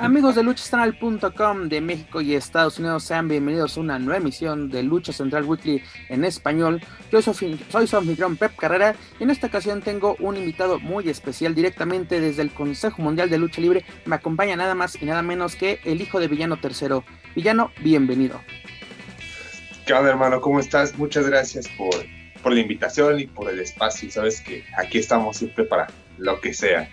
Amigos de luchacentral.com de México y Estados Unidos, sean bienvenidos a una nueva emisión de Lucha Central Weekly en español. Yo soy, soy su anfitrión Pep Carrera y en esta ocasión tengo un invitado muy especial directamente desde el Consejo Mundial de Lucha Libre. Me acompaña nada más y nada menos que el hijo de Villano Tercero. Villano, bienvenido. ¿Qué onda, hermano? ¿Cómo estás? Muchas gracias por, por la invitación y por el espacio. Sabes que aquí estamos siempre para lo que sea.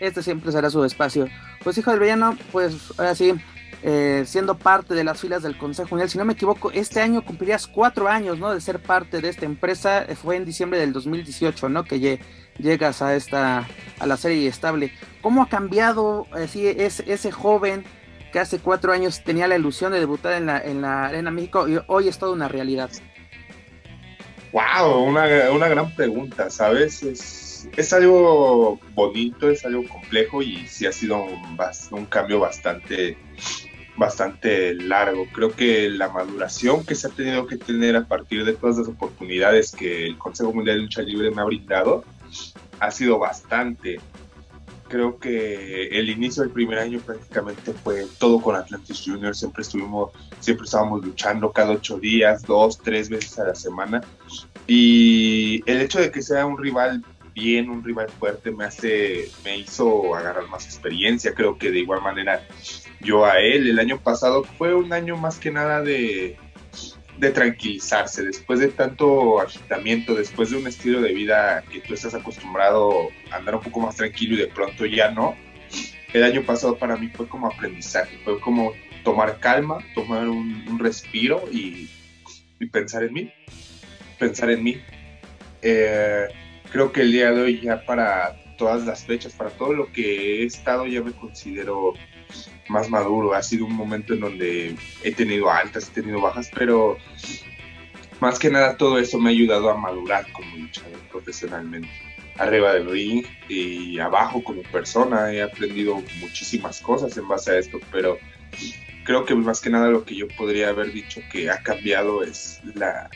Este siempre será su espacio. Pues hijo del villano, pues ahora sí, eh, siendo parte de las filas del Consejo Mundial, si no me equivoco, este año cumplirías cuatro años, ¿no? De ser parte de esta empresa, eh, fue en diciembre del 2018, ¿no? Que llegas a esta, a la serie estable. ¿Cómo ha cambiado así ese, ese joven que hace cuatro años tenía la ilusión de debutar en la, en la Arena México y hoy es toda una realidad? Wow, una, una gran pregunta, ¿sabes? Es es, algo bonito, es algo complejo y sí ha sido un, un cambio bastante, bastante largo. Creo que la maduración que se ha tenido que tener a partir de todas las oportunidades que el Consejo Mundial de Lucha Libre me ha brindado ha sido bastante. Creo que el inicio del primer año prácticamente fue todo con Atlantis Junior. Siempre estuvimos, siempre estábamos luchando cada ocho días, dos, tres veces a la semana. Y el hecho de que sea un rival bien, un rival fuerte, me hace, me hizo agarrar más experiencia. Creo que de igual manera yo a él. El año pasado fue un año más que nada de, de tranquilizarse. Después de tanto agitamiento, después de un estilo de vida que tú estás acostumbrado a andar un poco más tranquilo y de pronto ya no. El año pasado para mí fue como aprendizaje, fue como tomar calma, tomar un, respiro y, y, pensar en mí, pensar en mí. Eh, creo que el día de hoy ya para todas las fechas, para todo lo que he estado, ya me considero más maduro. Ha sido un momento en donde he tenido altas, he tenido bajas, pero más que nada todo eso me ha ayudado a madurar como luchador profesionalmente. Arriba del ring y abajo como persona he aprendido muchísimas cosas en base a esto, pero creo que más que nada lo que yo podría haber dicho que ha cambiado es la,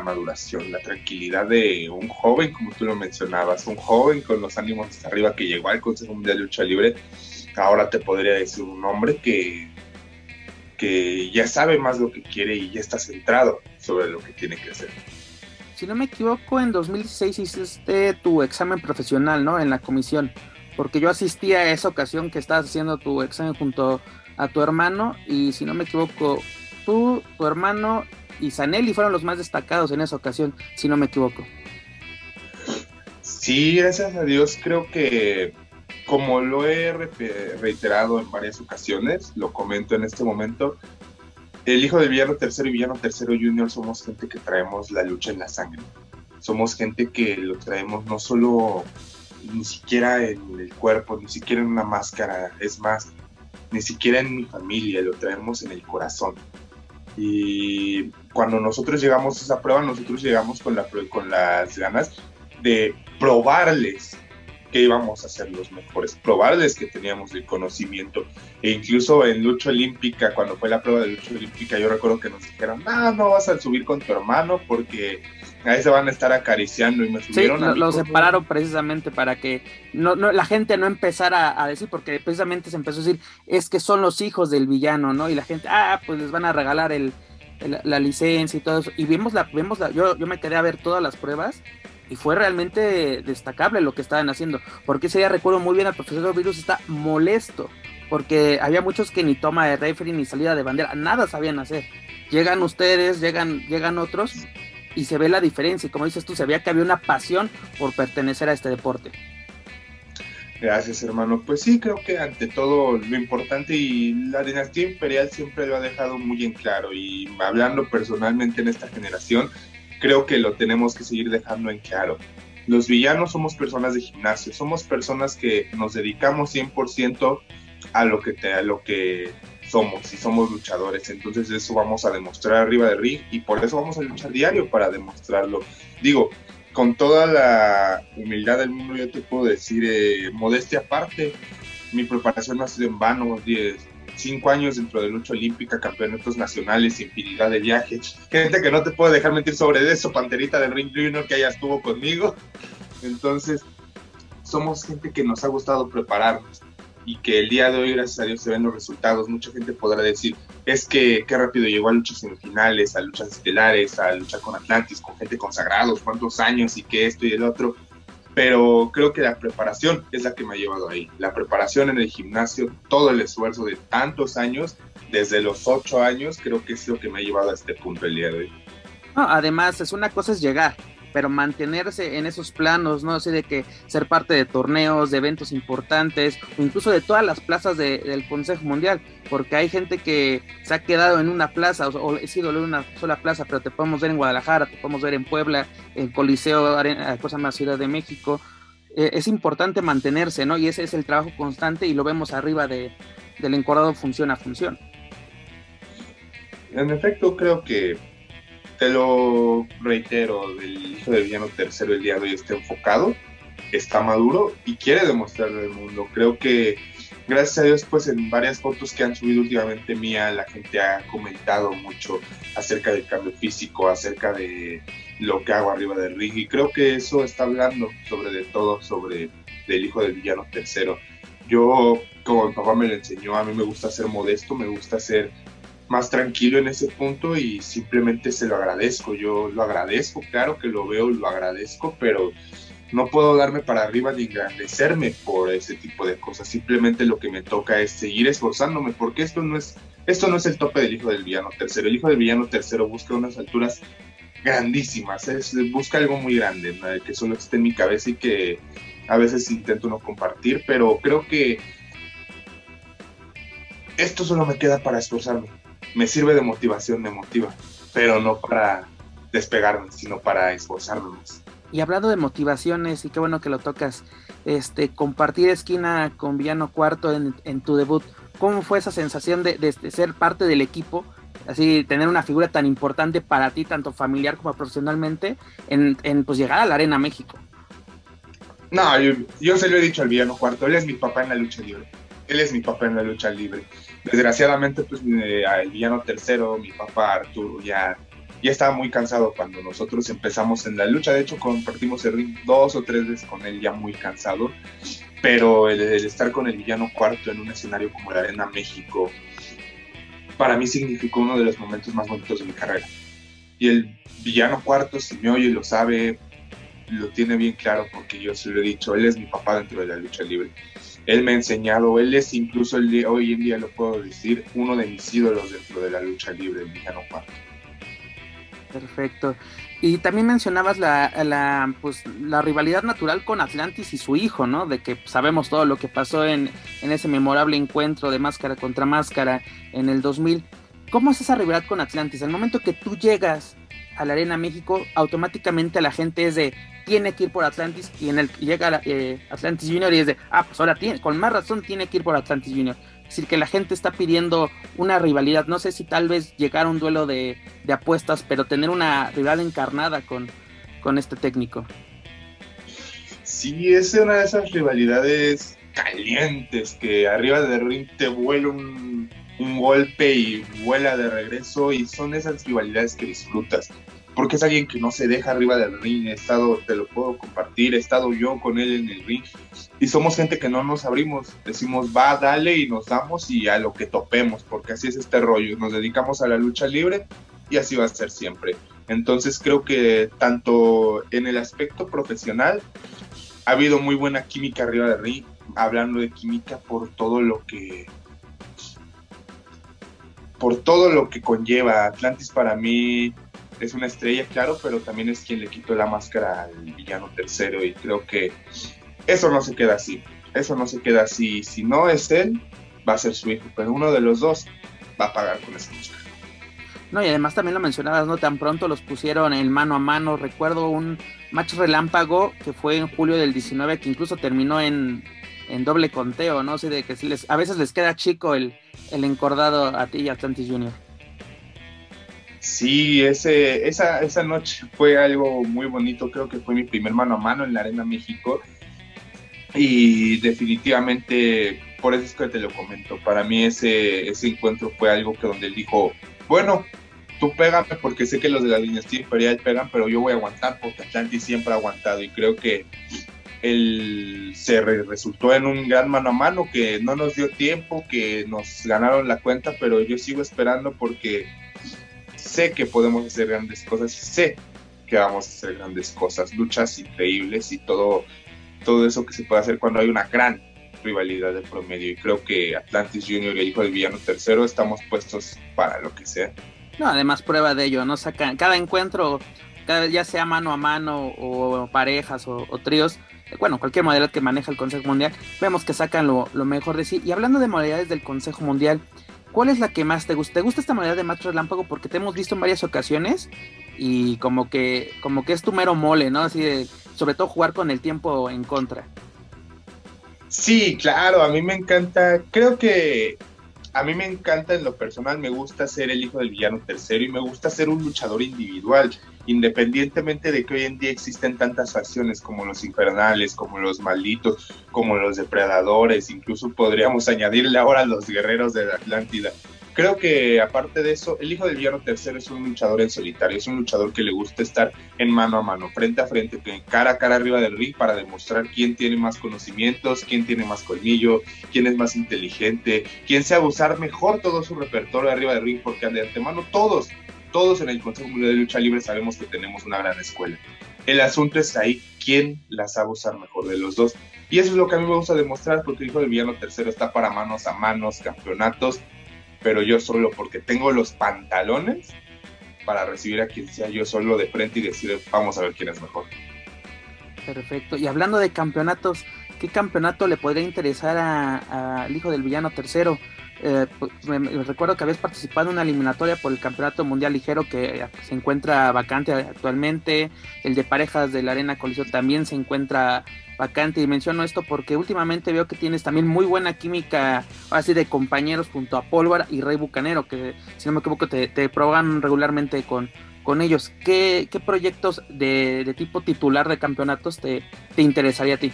maduración, la tranquilidad de un joven, como tú lo mencionabas, un joven con los ánimos hasta arriba que llegó al Consejo Mundial de Lucha Libre. Ahora te podría decir un hombre que, que ya sabe más lo que quiere y ya está centrado sobre lo que tiene que hacer. Si no me equivoco, en 2016 hiciste tu examen profesional, ¿no? En la comisión. Porque yo asistí a esa ocasión que estabas haciendo tu examen junto a tu hermano y si no me equivoco, tú, tu hermano y Sanelli fueron los más destacados en esa ocasión, si no me equivoco. Sí, gracias a Dios creo que como lo he reiterado en varias ocasiones, lo comento en este momento, el hijo del villano tercero y villano tercero junior somos gente que traemos la lucha en la sangre. Somos gente que lo traemos no solo ni siquiera en el cuerpo, ni siquiera en una máscara, es más, ni siquiera en mi familia, lo traemos en el corazón. Y cuando nosotros llegamos a esa prueba, nosotros llegamos con, la, con las ganas de probarles que íbamos a ser los mejores, probarles que teníamos el conocimiento. E incluso en lucha olímpica, cuando fue la prueba de lucha olímpica, yo recuerdo que nos dijeron, no, no vas a subir con tu hermano porque ahí se van a estar acariciando y me subieron sí, lo, separaron precisamente para que no, la gente no empezara a decir, porque precisamente se empezó a decir, es que son los hijos del villano, ¿no? Y la gente, ah, pues les van a regalar el, la licencia y todo eso. Y vimos la, vemos la, yo, yo me quedé a ver todas las pruebas y fue realmente destacable lo que estaban haciendo, porque ese día recuerdo muy bien al profesor Virus está molesto, porque había muchos que ni toma de referee ni salida de bandera, nada sabían hacer. Llegan ustedes, llegan, llegan otros y se ve la diferencia. Y como dices tú, se veía que había una pasión por pertenecer a este deporte. Gracias, hermano. Pues sí, creo que ante todo lo importante y la dinastía imperial siempre lo ha dejado muy en claro. Y hablando personalmente en esta generación, creo que lo tenemos que seguir dejando en claro. Los villanos somos personas de gimnasio, somos personas que nos dedicamos 100% a lo que, te, a lo que somos y somos luchadores. Entonces eso vamos a demostrar arriba de ring y por eso vamos a luchar diario para demostrarlo. Digo, con toda la humildad del mundo yo te puedo decir, eh, modestia aparte, mi preparación ha sido en vano, 10, cinco años dentro de lucha olímpica, campeonatos nacionales, infinidad de viajes, gente que no te puedo dejar mentir sobre eso, Panterita del Ring Junior que ya estuvo conmigo, entonces somos gente que nos ha gustado prepararnos y que el día de hoy, gracias a Dios, se ven los resultados. Mucha gente podrá decir, es que qué rápido llegó a luchas semifinales, a luchas estelares, a luchar con Atlantis, con gente consagrados, cuántos años y que esto y el otro. Pero creo que la preparación es la que me ha llevado ahí. La preparación en el gimnasio, todo el esfuerzo de tantos años, desde los ocho años, creo que es lo que me ha llevado a este punto el día de hoy. Además, es una cosa es llegar, pero mantenerse en esos planos, ¿no? Así de que ser parte de torneos, de eventos importantes, o incluso de todas las plazas del Consejo Mundial, porque hay gente que se ha quedado en una plaza, o, he sido en una sola plaza, pero te podemos ver en Guadalajara, te podemos ver en Puebla, en Coliseo, cosa más Ciudad de México. Eh, es importante mantenerse, ¿no? Y ese es el trabajo constante y lo vemos arriba de, del encordado función a función. En efecto, creo que te lo reitero, el hijo del villano tercero el día de hoy está enfocado, está maduro y quiere demostrarle al mundo. Creo que gracias a Dios, pues en varias fotos que han subido últimamente mía, la gente ha comentado mucho acerca del cambio físico, acerca de lo que hago arriba del ring y creo que eso está hablando sobre de todo, sobre el hijo del villano tercero. Yo, como mi papá me lo enseñó, a mí me gusta ser modesto, me gusta ser más tranquilo en ese punto y simplemente se lo agradezco. Yo lo agradezco, claro que lo veo, lo agradezco, pero no puedo darme para arriba ni engrandecerme por ese tipo de cosas. Simplemente lo que me toca es seguir esforzándome, porque esto no es, esto no es el tope del hijo del villano tercero. El hijo del villano tercero busca unas alturas grandísimas, busca algo muy grande, que solo esté en mi cabeza y que a veces intento no compartir, pero creo que esto solo me queda para esforzarme me sirve de motivación, me motiva, pero no para despegarme, sino para esforzarme más. Y hablando de motivaciones, y qué bueno que lo tocas, este, compartir esquina con Villano Cuarto en, tu debut, ¿cómo fue esa sensación de, ser parte del equipo? Así, tener una figura tan importante para ti, tanto familiar como profesionalmente, en, pues llegar a la Arena México. No, yo, yo, se lo he dicho al Villano Cuarto, él es mi papá en la lucha libre. Él es mi papá en la lucha libre desgraciadamente, pues el villano tercero, mi papá Arturo, ya, ya estaba muy cansado cuando nosotros empezamos en la lucha. De hecho, compartimos el ring dos o tres veces con él, ya muy cansado. Pero el, estar con el villano cuarto en un escenario como la Arena México, para mí significó uno de los momentos más bonitos de mi carrera. Y el villano cuarto, si me oye lo sabe, lo tiene bien claro porque yo se lo he dicho, él es mi papá dentro de la lucha libre él me ha enseñado, él es incluso el hoy en día lo puedo decir, uno de mis ídolos dentro de la lucha libre, Villano Cuarto. Perfecto. Y también mencionabas la, la, pues, la rivalidad natural con Atlantis y su hijo, ¿no? De que sabemos todo lo que pasó en, en ese memorable encuentro de máscara contra máscara en el 2000. ¿Cómo es esa rivalidad con Atlantis? Al momento que tú llegas a la Arena México, automáticamente la gente es de tiene que ir por Atlantis y en el llega eh, Atlantis Junior y es de ah pues ahora tiene, con más razón tiene que ir por Atlantis Junior. Es decir, que la gente está pidiendo una rivalidad. No sé si tal vez llegar a un duelo de, apuestas, pero tener una rivalidad encarnada con, con este técnico. Sí, es una de esas rivalidades calientes que arriba del ring te vuela un, un golpe y vuela de regreso y son esas rivalidades que disfrutas porque es alguien que no se deja arriba del ring, he estado, te lo puedo compartir, he estado yo con él en el ring y somos gente que no nos abrimos, decimos va, dale y nos damos y a lo que topemos, porque así es este rollo, nos dedicamos a la lucha libre y así va a ser siempre. Entonces creo que tanto en el aspecto profesional ha habido muy buena química arriba del ring, hablando de química por todo lo que por todo lo que conlleva Atlantis para mí es una estrella, claro, pero también es quien le quitó la máscara al villano tercero y creo que eso no se queda así. Eso no se queda así. Si no es él, va a ser su hijo, pero uno de los dos va a pagar con esa máscara. No, y además también lo mencionabas, ¿no? Tan pronto los pusieron en mano a mano. Recuerdo un match relámpago que fue en julio del 19, que incluso terminó en, doble conteo, ¿no? sé de que si les, a veces les queda chico el, el encordado a ti y a Atlantis Junior. Sí, ese, esa, esa noche fue algo muy bonito, creo que fue mi primer mano a mano en la Arena México. Y definitivamente por eso es que te lo comento, para mí ese, ese encuentro fue algo que donde él dijo, bueno, tú pégame porque sé que los de la dinastía imperial pegan, pero yo voy a aguantar porque Atlantis siempre ha aguantado y creo que él se resultó en un gran mano a mano que no nos dio tiempo, que nos ganaron la cuenta, pero yo sigo esperando porque sé que podemos hacer grandes cosas y sé que vamos a hacer grandes cosas, luchas increíbles y todo, todo eso que se puede hacer cuando hay una gran rivalidad de promedio. Y creo que Atlantis Junior y el hijo del villano tercero estamos puestos para lo que sea. No, además prueba de ello, ¿no? Sacan cada encuentro, ya sea mano a mano o parejas o, tríos, bueno, cualquier modalidad que maneja el Consejo Mundial, vemos que sacan lo, lo, mejor de sí. Y hablando de modalidades del Consejo Mundial, ¿Cuál es la que más te gusta? ¿Te gusta esta manera de match relámpago? Porque te hemos visto en varias ocasiones y como que, como que es tu mero mole, ¿no? Así de, sobre todo jugar con el tiempo en contra. Sí, claro, a mí me encanta, creo que a mí me encanta en lo personal, me gusta ser el hijo del villano tercero y me gusta ser un luchador individual, independientemente de que hoy en día existen tantas facciones como los infernales, como los malditos, como los depredadores, incluso podríamos añadirle ahora los guerreros de la Atlántida. Creo que aparte de eso, el hijo del villano tercero es un luchador en solitario, es un luchador que le gusta estar en mano a mano, frente a frente, cara a cara arriba del ring para demostrar quién tiene más conocimientos, quién tiene más colmillo, quién es más inteligente, quién sabe usar mejor todo su repertorio arriba del ring, porque de antemano todos, todos en el Consejo Mundial de Lucha Libre sabemos que tenemos una gran escuela. El asunto es ahí, quién la sabe usar mejor de los dos. Y eso es lo que a mí me gusta demostrar, porque el hijo del villano tercero está para manos a manos, campeonatos, pero yo solo porque tengo los pantalones para recibir a quien sea yo solo de frente y decir, vamos a ver quién es mejor. Perfecto. Y hablando de campeonatos, ¿qué campeonato le podría interesar al hijo del villano tercero? Eh, pues, me, recuerdo que habías participado en una eliminatoria por el Campeonato Mundial Ligero que se encuentra vacante actualmente. El de parejas de la Arena Coliseo también se encuentra vacante. Y menciono esto porque últimamente veo que tienes también muy buena química, así de compañeros junto a Pólvora y Rey Bucanero, que si no me equivoco te, te proban regularmente con, con ellos. ¿Qué, qué proyectos de, de, tipo titular de campeonatos te, te interesaría a ti?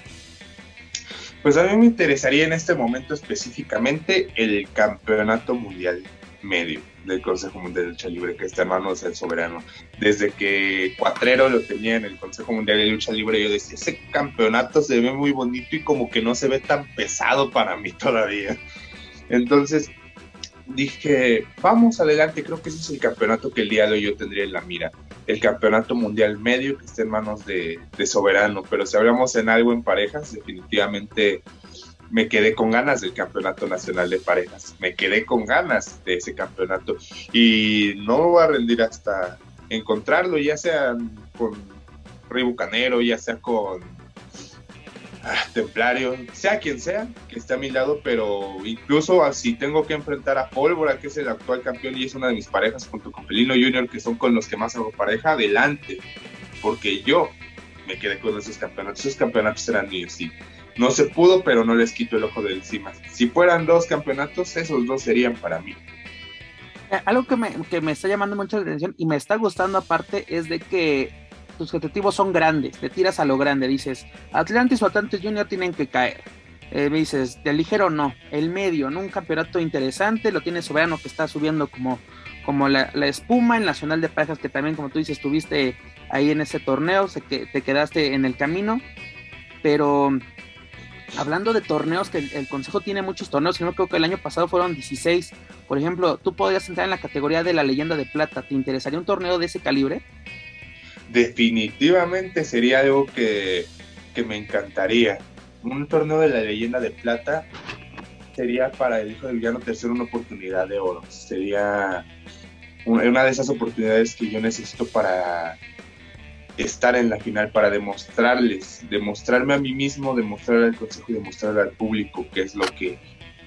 Pues a mí me interesaría en este momento específicamente el campeonato mundial medio del Consejo Mundial de Lucha Libre, que está en manos del soberano. Desde que Cuatrero lo tenía en el Consejo Mundial de Lucha Libre, yo decía, ese campeonato se ve muy bonito y como que no se ve tan pesado para mí todavía. Entonces dije, vamos adelante, creo que ese es el campeonato que el día de hoy yo tendría en la mira. El campeonato mundial medio que está en manos de, soberano, pero si hablamos en algo en parejas, definitivamente me quedé con ganas del campeonato nacional de parejas, me quedé con ganas de ese campeonato y no voy a rendir hasta encontrarlo, ya sea con Rey Bucanero, ya sea con Templario, sea quien sea que esté a mi lado, pero incluso así tengo que enfrentar a Pólvora, que es el actual campeón y es una de mis parejas junto con Pelino Junior, que son con los que más hago pareja, adelante, porque yo me quedé con esos campeonatos, esos campeonatos eran míos, sí no se pudo, pero no les quito el ojo de encima. Si fueran dos campeonatos, esos dos serían para mí. Eh, algo que me, que me está llamando mucho la atención y me está gustando aparte es de que tus objetivos son grandes, te tiras a lo grande, dices, Atlantis o Atlantis Junior tienen que caer. Eh, me dices, de ligero no, el medio, ¿no? Un campeonato interesante, lo tiene Soberano que está subiendo como, como la, espuma, en Nacional de Parejas que también, como tú dices, estuviste ahí en ese torneo, sé que te quedaste en el camino, pero hablando de torneos, que el, Consejo tiene muchos torneos, no creo que el año pasado fueron 16. Por ejemplo, tú podrías entrar en la categoría de la leyenda de plata. ¿Te interesaría un torneo de ese calibre? Definitivamente sería algo que, me encantaría. Un torneo de la leyenda de plata sería para el hijo del villano tercero una oportunidad de oro. Sería una de esas oportunidades que yo necesito para estar en la final para demostrarles, demostrarme a mí mismo, demostrar al consejo y demostrarle al público qué es lo que,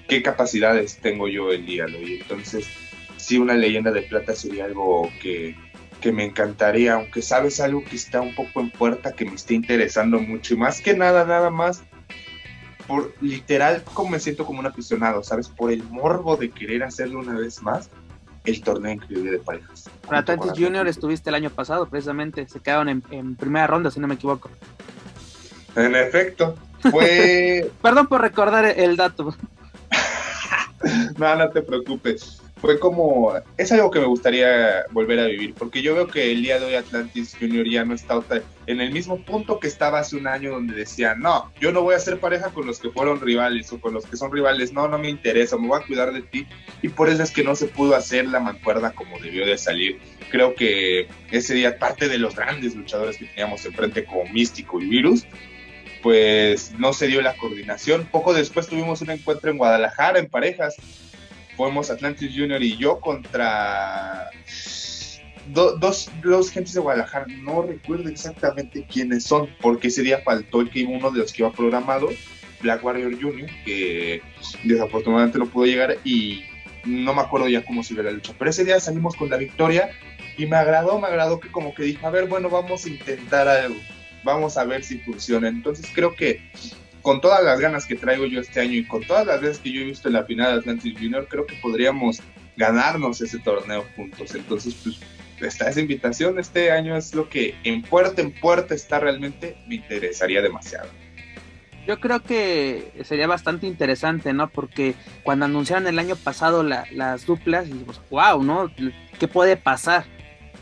qué capacidades tengo yo el día de hoy. Entonces, sí, una leyenda de plata sería algo que, que me encantaría, aunque sabes algo que está un poco en puerta, que me está interesando mucho y más que nada, nada más por literal como me siento como un aficionado, ¿sabes? Por el morbo de querer hacerlo una vez más, el torneo increíble de parejas. Con Atlantis Junior estuviste el año pasado, precisamente, se quedaron en, primera ronda, si no me equivoco. En efecto, fue... Perdón por recordar el dato. no, no te preocupes fue como, es algo que me gustaría volver a vivir, porque yo veo que el día de hoy Atlantis Junior ya no está en el mismo punto que estaba hace un año donde decía, no, yo no voy a ser pareja con los que fueron rivales o con los que son rivales, no, no me interesa, me voy a cuidar de ti, y por eso es que no se pudo hacer la mancuerda como debió de salir. Creo que ese día parte de los grandes luchadores que teníamos enfrente como Místico y Virus, pues no se dio la coordinación. Poco después tuvimos un encuentro en Guadalajara en parejas fuimos Atlantis Junior y yo contra dos, dos gentes de Guadalajara. No recuerdo exactamente quiénes son, porque ese día faltó el que uno de los que iba programado, Black Warrior Junior, que desafortunadamente no pudo llegar y no me acuerdo ya cómo se ve la lucha. Pero ese día salimos con la victoria y me agradó, me agradó que como que dije, a ver, bueno, vamos a intentar algo, vamos a ver si funciona. Entonces creo que con todas las ganas que traigo yo este año y con todas las veces que yo he visto en la final de Atlantic Junior, creo que podríamos ganarnos ese torneo juntos. Entonces, pues, está esa invitación. Este año es lo que en puerta en puerta está realmente, me interesaría demasiado. Yo creo que sería bastante interesante, ¿no? Porque cuando anunciaron el año pasado las duplas, dijimos, wow, ¿no? ¿Qué puede pasar?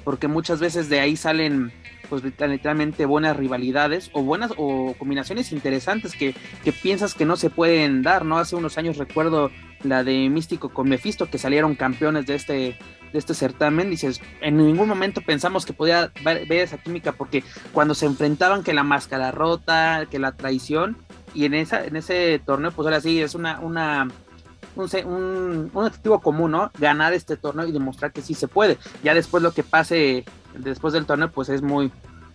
Porque muchas veces de ahí salen pues literalmente buenas rivalidades o buenas o combinaciones interesantes que, que, piensas que no se pueden dar, ¿no? Hace unos años recuerdo la de Místico con Mephisto que salieron campeones de este de este certamen, dices, en ningún momento pensamos que podía ver, esa química porque cuando se enfrentaban que la máscara rota, que la traición y en esa en ese torneo pues ahora sí es una una un, objetivo común, ¿no? Ganar este torneo y demostrar que sí se puede. Ya después lo que pase después del torneo, pues es muy,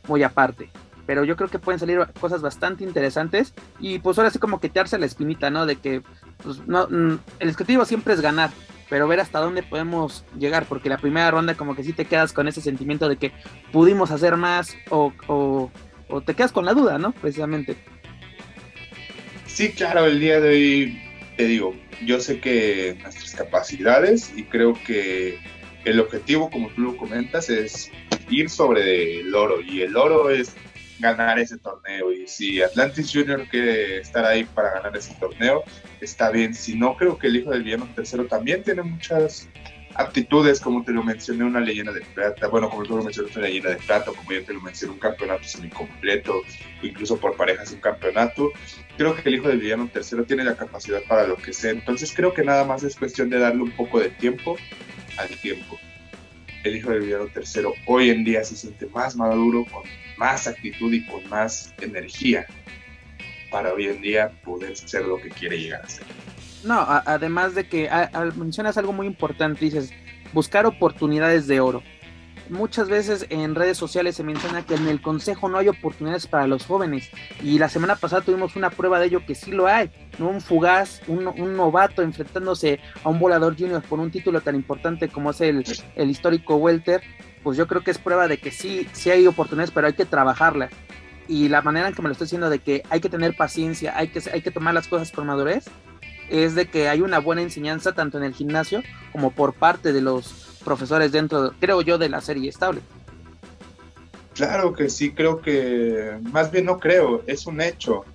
muy aparte. Pero yo creo que pueden salir cosas bastante interesantes y pues ahora sí como que quitarse la espinita, ¿no? De que pues, mm, el objetivo siempre es ganar, pero ver hasta dónde podemos llegar, porque la primera ronda como que sí te quedas con ese sentimiento de que pudimos hacer más o te quedas con la duda, ¿no? Precisamente. Sí, claro, el día de hoy te digo, yo sé que nuestras capacidades y creo que el objetivo, como tú lo comentas, es ir sobre el oro y el oro es ganar ese torneo y si Atlantis Junior quiere estar ahí para ganar ese torneo, está bien. Si no, creo que el hijo del villano tercero también tiene muchas aptitudes, como te lo mencioné, una leyenda de plata, bueno, como tú lo mencionaste, una leyenda de plata, como ya te lo mencioné, un campeonato semi-completo, incluso por parejas un campeonato. Creo que el hijo del villano tercero tiene la capacidad para lo que sea, entonces creo que nada más es cuestión de darle un poco de tiempo al tiempo. El hijo del villano tercero hoy en día se siente más maduro, con más actitud y con más energía para hoy en día poder ser lo que quiere llegar a ser. No, además de que mencionas algo muy importante, dices, buscar oportunidades de oro. Muchas veces en redes sociales se menciona que en el consejo no hay oportunidades para los jóvenes y la semana pasada tuvimos una prueba de ello que sí lo hay, un fugaz, un, novato enfrentándose a un volador junior por un título tan importante como es el, el histórico Welter, pues yo creo que es prueba de que sí, sí hay oportunidades, pero hay que trabajarlas y la manera en que me lo estoy diciendo de que hay que tener paciencia, hay que, hay que tomar las cosas con madurez, es de que hay una buena enseñanza tanto en el gimnasio como por parte de los profesores dentro, creo yo, de la serie estable. Claro que sí, creo que, más bien no creo, es un hecho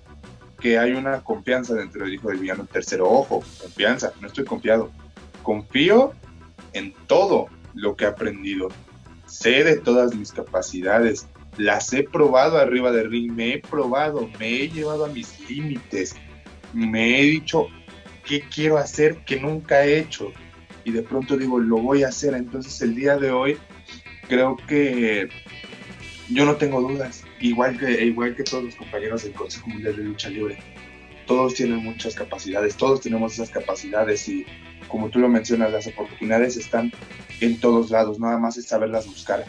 que hay una confianza dentro del hijo del villano tercero. Ojo, confianza, no estoy confiado. Confío en todo lo que he aprendido. Sé de todas mis capacidades, las he probado arriba del ring, me he probado, me he llevado a mis límites, me he dicho qué quiero hacer que nunca he hecho y de pronto digo, lo voy a hacer. Entonces el día de hoy creo que yo no tengo dudas, igual que, igual que todos los compañeros del Consejo Mundial de Lucha Libre. Todos tienen muchas capacidades, todos tenemos esas capacidades y como tú lo mencionas, las oportunidades están en todos lados, nada más es saberlas buscar,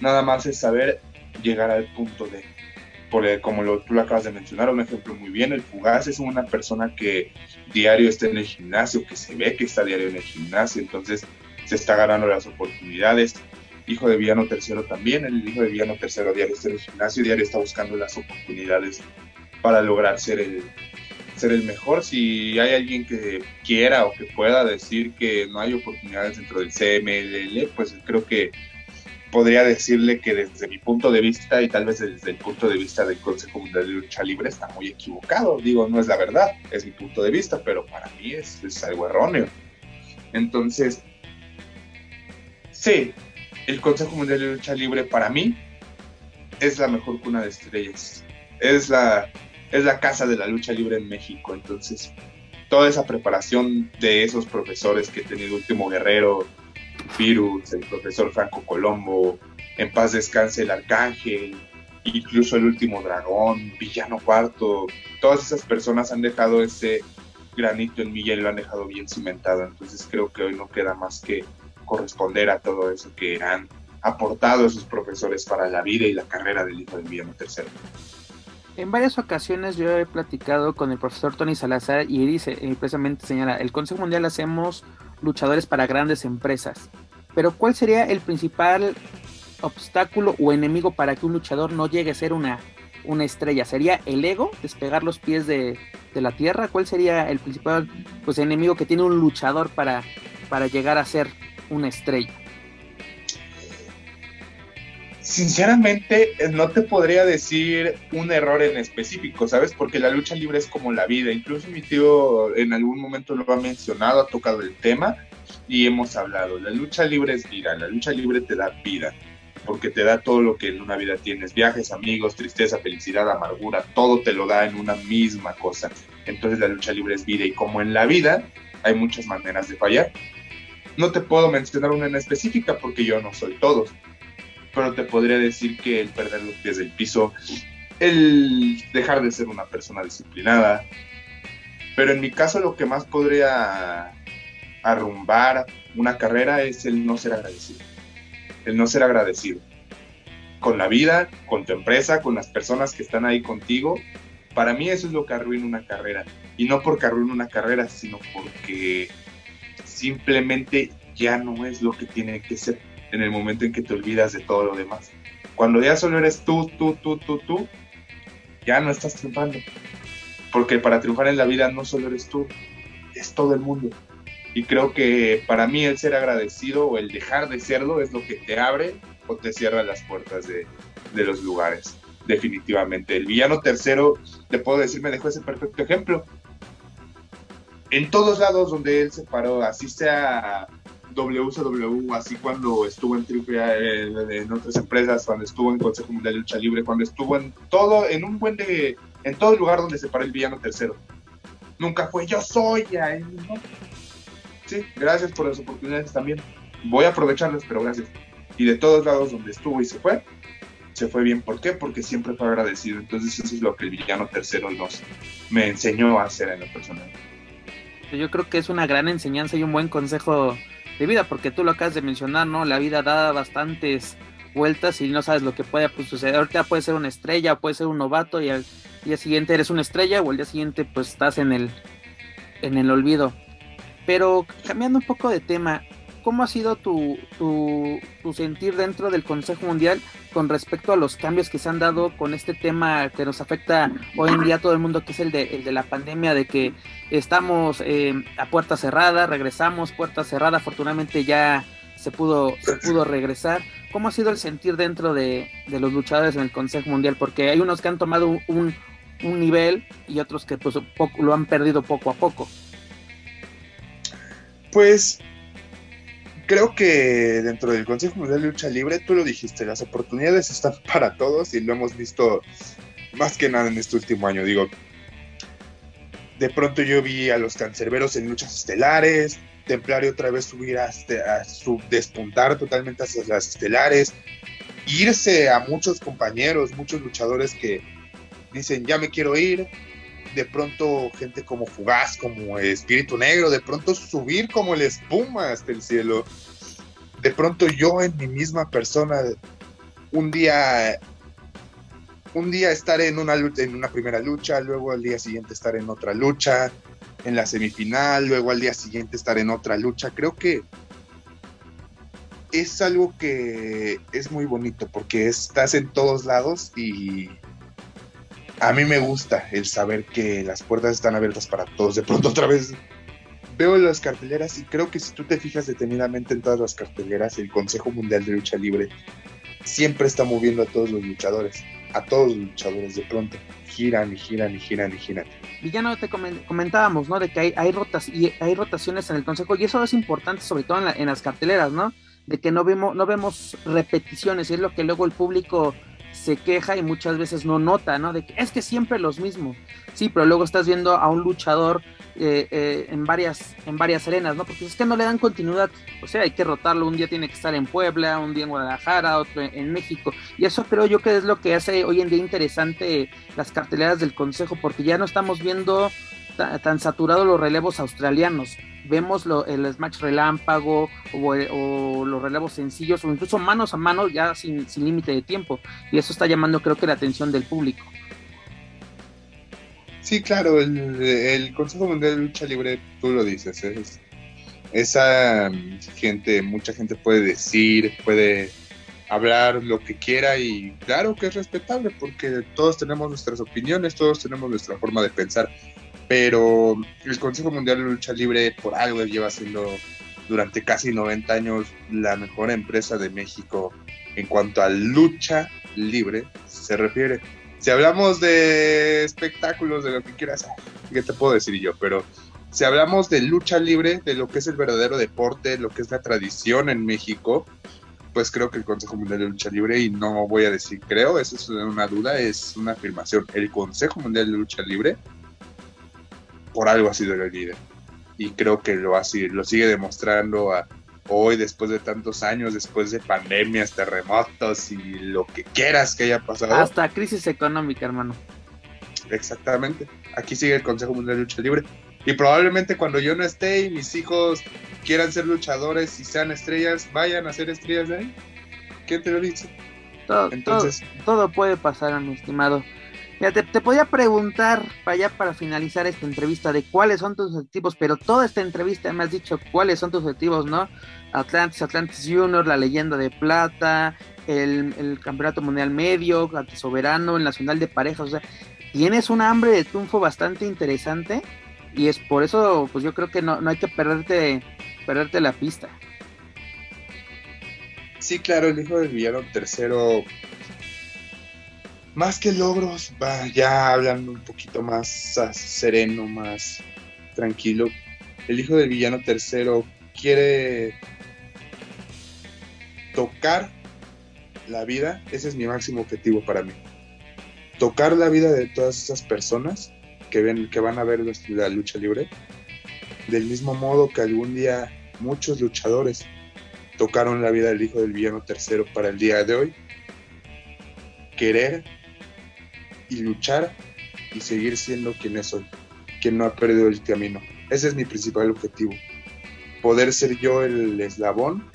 nada más es saber llegar al punto de, como lo, tú lo acabas de mencionar, un ejemplo muy bien, el fugaz es una persona que diario está en el gimnasio, que se ve que está diario en el gimnasio, entonces se está ganando las oportunidades. Hijo de Villano Tercero también, el hijo de Villano Tercero diario está en el gimnasio, diario está buscando las oportunidades para lograr ser el, ser el mejor. Si hay alguien que quiera o que pueda decir que no hay oportunidades dentro del CMLL, pues creo que podría decirle que desde mi punto de vista y tal vez desde el punto de vista del Consejo Mundial de Lucha Libre está muy equivocado. Digo, no es la verdad, es mi punto de vista, pero para mí es, es algo erróneo. Entonces, sí, el Consejo Mundial de Lucha Libre para mí es la mejor cuna de estrellas. Es la, es la casa de la lucha libre en México. Entonces, toda esa preparación de esos profesores que he tenido Último Guerrero, Virus, el profesor Franco Colombo, En paz descanse el Arcángel, incluso el último dragón, Villano Cuarto, todas esas personas han dejado ese granito en mí y lo han dejado bien cimentado. Entonces creo que hoy no queda más que corresponder a todo eso que han aportado esos profesores para la vida y la carrera del hijo del villano tercero. En varias ocasiones yo he platicado con el profesor Tony Salazar y dice, eh, precisamente señala, el Consejo Mundial hacemos luchadores para grandes empresas. Pero ¿cuál sería el principal obstáculo o enemigo para que un luchador no llegue a ser una, una estrella? ¿Sería el ego, despegar los pies de, la tierra? ¿Cuál sería el principal pues, enemigo que tiene un luchador para, para llegar a ser una estrella? Sinceramente, eh, no te podría decir un error en específico, ¿sabes? Porque la lucha libre es como la vida. Incluso mi tío en algún momento lo ha mencionado, ha tocado el tema y hemos hablado. La lucha libre es vida, la lucha libre te da vida, porque te da todo lo que en una vida tienes. Viajes, amigos, tristeza, felicidad, amargura, todo te lo da en una misma cosa. Entonces la lucha libre es vida y como en la vida hay muchas maneras de fallar. No te puedo mencionar una en específica porque yo no soy todos pero te podría decir que el perder los pies del piso, el dejar de ser una persona disciplinada, pero en mi caso lo que más podría arrumbar una carrera es el no ser agradecido, el no ser agradecido con la vida, con tu empresa, con las personas que están ahí contigo. Para mí eso es lo que arruina una carrera. Y no porque arruina una carrera, sino porque simplemente ya no es lo que tiene que ser en el momento en que te olvidas de todo lo demás. Cuando ya solo eres tú, tú, tú, tú, tú, ya no estás triunfando. Porque para triunfar en la vida no solo eres tú, es todo el mundo. Y creo que para mí el ser agradecido o el dejar de serlo es lo que te abre o te cierra las puertas de, de los lugares. Definitivamente. El villano tercero, te puedo decir, me dejó ese perfecto ejemplo. En todos lados donde él se paró, así sea WCW, así cuando estuvo en Triple eh, en otras empresas, cuando estuvo en Consejo Mundial de Lucha Libre, cuando estuvo en todo, en un buen de, en todo lugar donde se paró el villano tercero. Nunca fue yo soy ahí, Sí, gracias por las oportunidades también. Voy a aprovecharlas, pero gracias. Y de todos lados donde estuvo y se fue, se fue bien. ¿Por qué? Porque siempre fue agradecido. Entonces eso es lo que el villano tercero nos me enseñó a hacer en lo personal. Yo creo que es una gran enseñanza y un buen consejo de vida, porque tú lo acabas de mencionar, ¿no? La vida da bastantes vueltas y no sabes lo que puede pues, suceder. Ahorita puede ser una estrella, puede ser un novato y al día siguiente eres una estrella o al día siguiente pues estás en el, en el olvido. Pero cambiando un poco de tema, ¿cómo ha sido tu, tu, sentir dentro del Consejo Mundial con respecto a los cambios que se han dado con este tema que nos afecta hoy en día a todo el mundo, que es el de, el de la pandemia, de que estamos eh, a puerta cerrada, regresamos, puerta cerrada, afortunadamente ya se pudo, se pudo regresar. ¿Cómo ha sido el sentir dentro de, de los luchadores en el Consejo Mundial? Porque hay unos que han tomado un, un nivel y otros que pues, poco, lo han perdido poco a poco. Pues creo que dentro del Consejo Mundial de Lucha Libre, tú lo dijiste, las oportunidades están para todos y lo hemos visto más que nada en este último año. Digo, de pronto yo vi a los cancerberos en luchas estelares, Templario otra vez subir a, a su, despuntar totalmente hacia las estelares, irse a muchos compañeros, muchos luchadores que dicen ya me quiero ir, de pronto gente como Fugaz, como Espíritu Negro, de pronto subir como la espuma hasta el cielo. De pronto yo en mi misma persona, un día, un día estar en una, en una primera lucha, luego al día siguiente estar en otra lucha, en la semifinal, luego al día siguiente estar en otra lucha. Creo que es algo que es muy bonito porque estás en todos lados y a mí me gusta el saber que las puertas están abiertas para todos. De pronto otra vez veo las carteleras y creo que si tú te fijas detenidamente en todas las carteleras, el Consejo Mundial de Lucha Libre siempre está moviendo a todos los luchadores, a todos los luchadores de pronto. Giran y giran y giran y giran. Villano, te comentábamos, ¿no? De que hay, hay, rotas, y hay rotaciones en el Consejo y eso es importante sobre todo en, en las carteleras, ¿no? De que no vemos, no vemos repeticiones y es lo que luego el público se queja y muchas veces no nota, ¿no? De que es que siempre los mismos. Sí, pero luego estás viendo a un luchador eh, eh, en, varias, en varias arenas, ¿no? Porque es que no le dan continuidad. O sea, hay que rotarlo. Un día tiene que estar en Puebla, un día en Guadalajara, otro en México. Y eso creo yo que es lo que hace hoy en día interesante las carteleras del Consejo, porque ya no estamos viendo tan saturados los relevos australianos vemos lo, el smash relámpago o, los relevos sencillos o incluso manos a mano ya sin, límite de tiempo. Y eso está llamando creo que la atención del público. Sí, claro, el, Consejo Mundial de Lucha Libre, tú lo dices, es, esa mm, gente, mucha gente puede decir, puede hablar lo que quiera y claro que es respetable porque todos tenemos nuestras opiniones, todos tenemos nuestra forma de pensar, pero el Consejo Mundial de Lucha Libre por algo lleva siendo durante casi 90 años la mejor empresa de México en cuanto a lucha libre se refiere. Si hablamos de espectáculos, de lo que quieras, ¿qué te puedo decir yo? Pero si hablamos de lucha libre, de lo que es el verdadero deporte, lo que es la tradición en México, pues creo que el Consejo Mundial de Lucha Libre, y no voy a decir creo, eso es una duda, es una afirmación. El Consejo Mundial de Lucha Libre por algo ha sido el líder. Y creo que lo, así, lo sigue demostrando hoy, después de tantos años, después de pandemias, terremotos y lo que quieras que haya pasado. Hasta crisis económica, hermano. Exactamente. Aquí sigue el Consejo Mundial de Lucha Libre. Y probablemente cuando yo no esté y mis hijos quieran ser luchadores y sean estrellas, vayan a ser estrellas de ahí. ¿Quién te lo dice? Todo, Entonces, todo puede pasar, mi estimado te, podía preguntar para ya para finalizar esta entrevista de cuáles son tus objetivos, pero toda esta entrevista me has dicho cuáles son tus objetivos, ¿no? Atlantis, Atlantis Junior, la leyenda de plata, el, campeonato mundial medio, soberano, el nacional de parejas, o sea, tienes un hambre de triunfo bastante interesante y es por eso, pues yo creo que no, no hay que perderte, perderte la pista. Sí, claro, el hijo del villano tercero más que logros, va ya hablando un poquito más sereno, más tranquilo. El hijo del villano tercero quiere tocar la vida, ese es mi máximo objetivo para mí. Tocar la vida de todas esas personas que ven, que van a ver la lucha libre, del mismo modo que algún día muchos luchadores tocaron la vida del hijo del villano tercero para el día de hoy. Querer y luchar y seguir siendo quien es hoy, quien no ha perdido el camino. Ese es mi principal objetivo. Poder ser yo el eslabón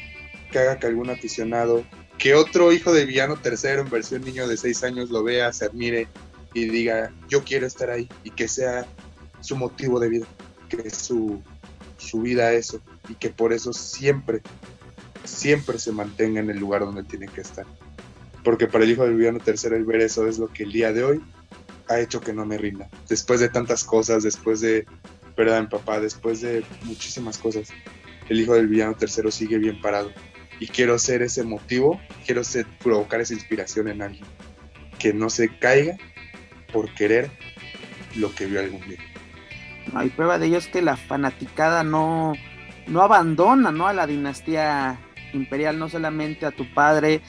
que haga que algún aficionado, que otro hijo de villano tercero en versión niño de 6 años lo vea, se admire y diga, yo quiero estar ahí y que sea su motivo de vida, que su, su vida eso y que por eso siempre, siempre se mantenga en el lugar donde tiene que estar porque para el hijo del villano tercero el ver eso es lo que el día de hoy ha hecho que no me rinda. Después de tantas cosas, después de perder a mi papá, después de muchísimas cosas, el hijo del villano tercero sigue bien parado. Y quiero ser ese motivo, quiero ser, provocar esa inspiración en alguien. Que no se caiga por querer lo que vio algún día. hay prueba de ello es que la fanaticada no, no abandona ¿no? a la dinastía imperial, no solamente a tu padre,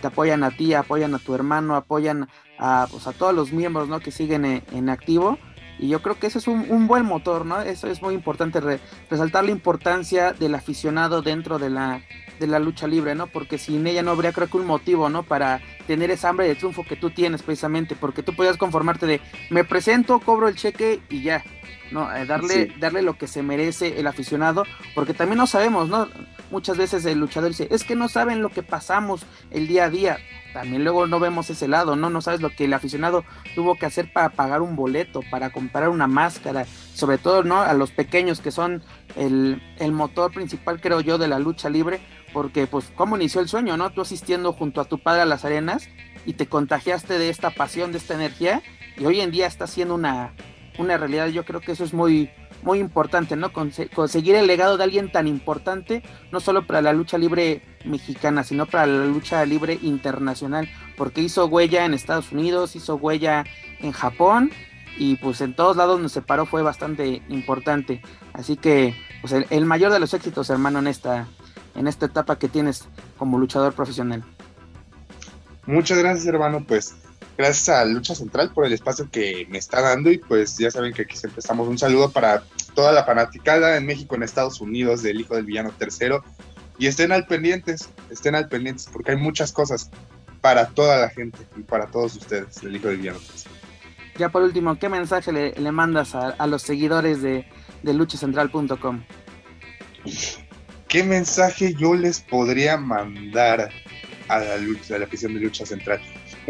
te apoyan a ti, apoyan a tu hermano, apoyan a, pues, a todos los miembros ¿no? que siguen en, activo. Y yo creo que ese es un, buen motor, ¿no? Eso es muy importante, resaltar la importancia del aficionado dentro de la, de la lucha libre, ¿no? Porque sin ella no habría, creo que un motivo, ¿no? Para tener esa hambre de triunfo que tú tienes precisamente, porque tú podías conformarte de, me presento, cobro el cheque y ya, ¿no? Eh, darle, darle lo que se merece el aficionado, porque también no sabemos, ¿no? Muchas veces el luchador dice, es que no saben lo que pasamos el día a día. También luego no vemos ese lado, ¿no? No sabes lo que el aficionado tuvo que hacer para pagar un boleto, para comprar una máscara, sobre todo, ¿no? A los pequeños que son el, el motor principal, creo yo, de la lucha libre, porque pues cómo inició el sueño, ¿no? Tú asistiendo junto a tu padre a las arenas y te contagiaste de esta pasión, de esta energía y hoy en día está siendo una, una realidad. Yo creo que eso es muy, muy importante, ¿no? conseguir el legado de alguien tan importante, no solo para la lucha libre mexicana, sino para la lucha libre internacional, porque hizo huella en Estados Unidos, hizo huella en Japón y pues en todos lados donde se paró fue bastante importante. Así que pues el, mayor de los éxitos, hermano, en esta, en esta etapa que tienes como luchador profesional. Muchas gracias, hermano. Pues gracias a Lucha Central por el espacio que me está dando y pues ya saben que aquí siempre estamos. Un saludo para toda la fanaticada en México, en Estados Unidos, del Hijo del Villano Tercero. Y estén al pendientes, estén al pendientes, porque hay muchas cosas para toda la gente y para todos ustedes del Hijo del Villano Tercero. Ya por último, ¿qué mensaje le, mandas a, los seguidores de, de luchacentral.com? ¿Qué mensaje yo les podría mandar a la, lucha, a la afición de Lucha Central?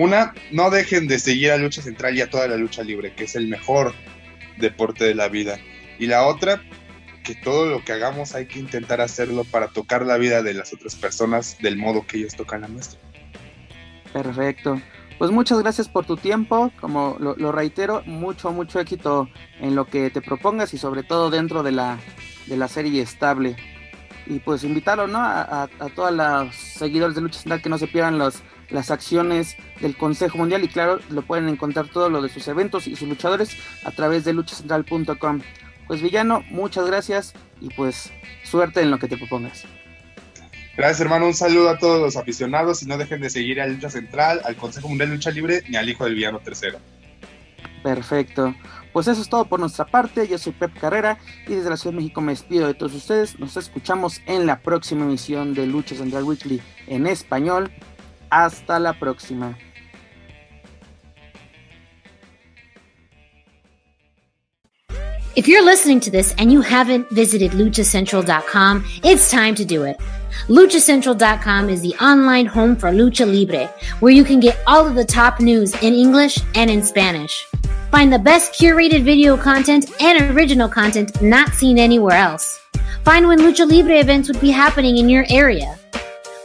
Una, no dejen de seguir a Lucha Central y a toda la lucha libre, que es el mejor deporte de la vida. Y la otra, que todo lo que hagamos hay que intentar hacerlo para tocar la vida de las otras personas del modo que ellos tocan la nuestra. Perfecto. Pues muchas gracias por tu tiempo, como lo, reitero, mucho, mucho éxito en lo que te propongas y sobre todo dentro de la, de la serie estable. Y pues invitarlo ¿no? a, a, todos los seguidores de Lucha Central que no se pierdan los, las acciones del Consejo Mundial y claro, lo pueden encontrar todo lo de sus eventos y sus luchadores a través de luchacentral.com. Pues Villano, muchas gracias y pues suerte en lo que te propongas. Gracias, hermano. Un saludo a todos los aficionados y no dejen de seguir a Lucha Central, al Consejo Mundial de Lucha Libre ni al Hijo del Villano Tercero. Perfecto. Pues eso es todo por nuestra parte. Yo soy Pep Carrera y desde la Ciudad de México me despido de todos ustedes. Nos escuchamos en la próxima emisión de Lucha Central Weekly en español. Hasta la próxima. If you're listening to this and you haven't visited luchacentral.com, it's time to do it. LuchaCentral.com is the online home for Lucha Libre, where you can get all of the top news in English and in Spanish. Find the best curated video content and original content not seen anywhere else. Find when Lucha Libre events would be happening in your area.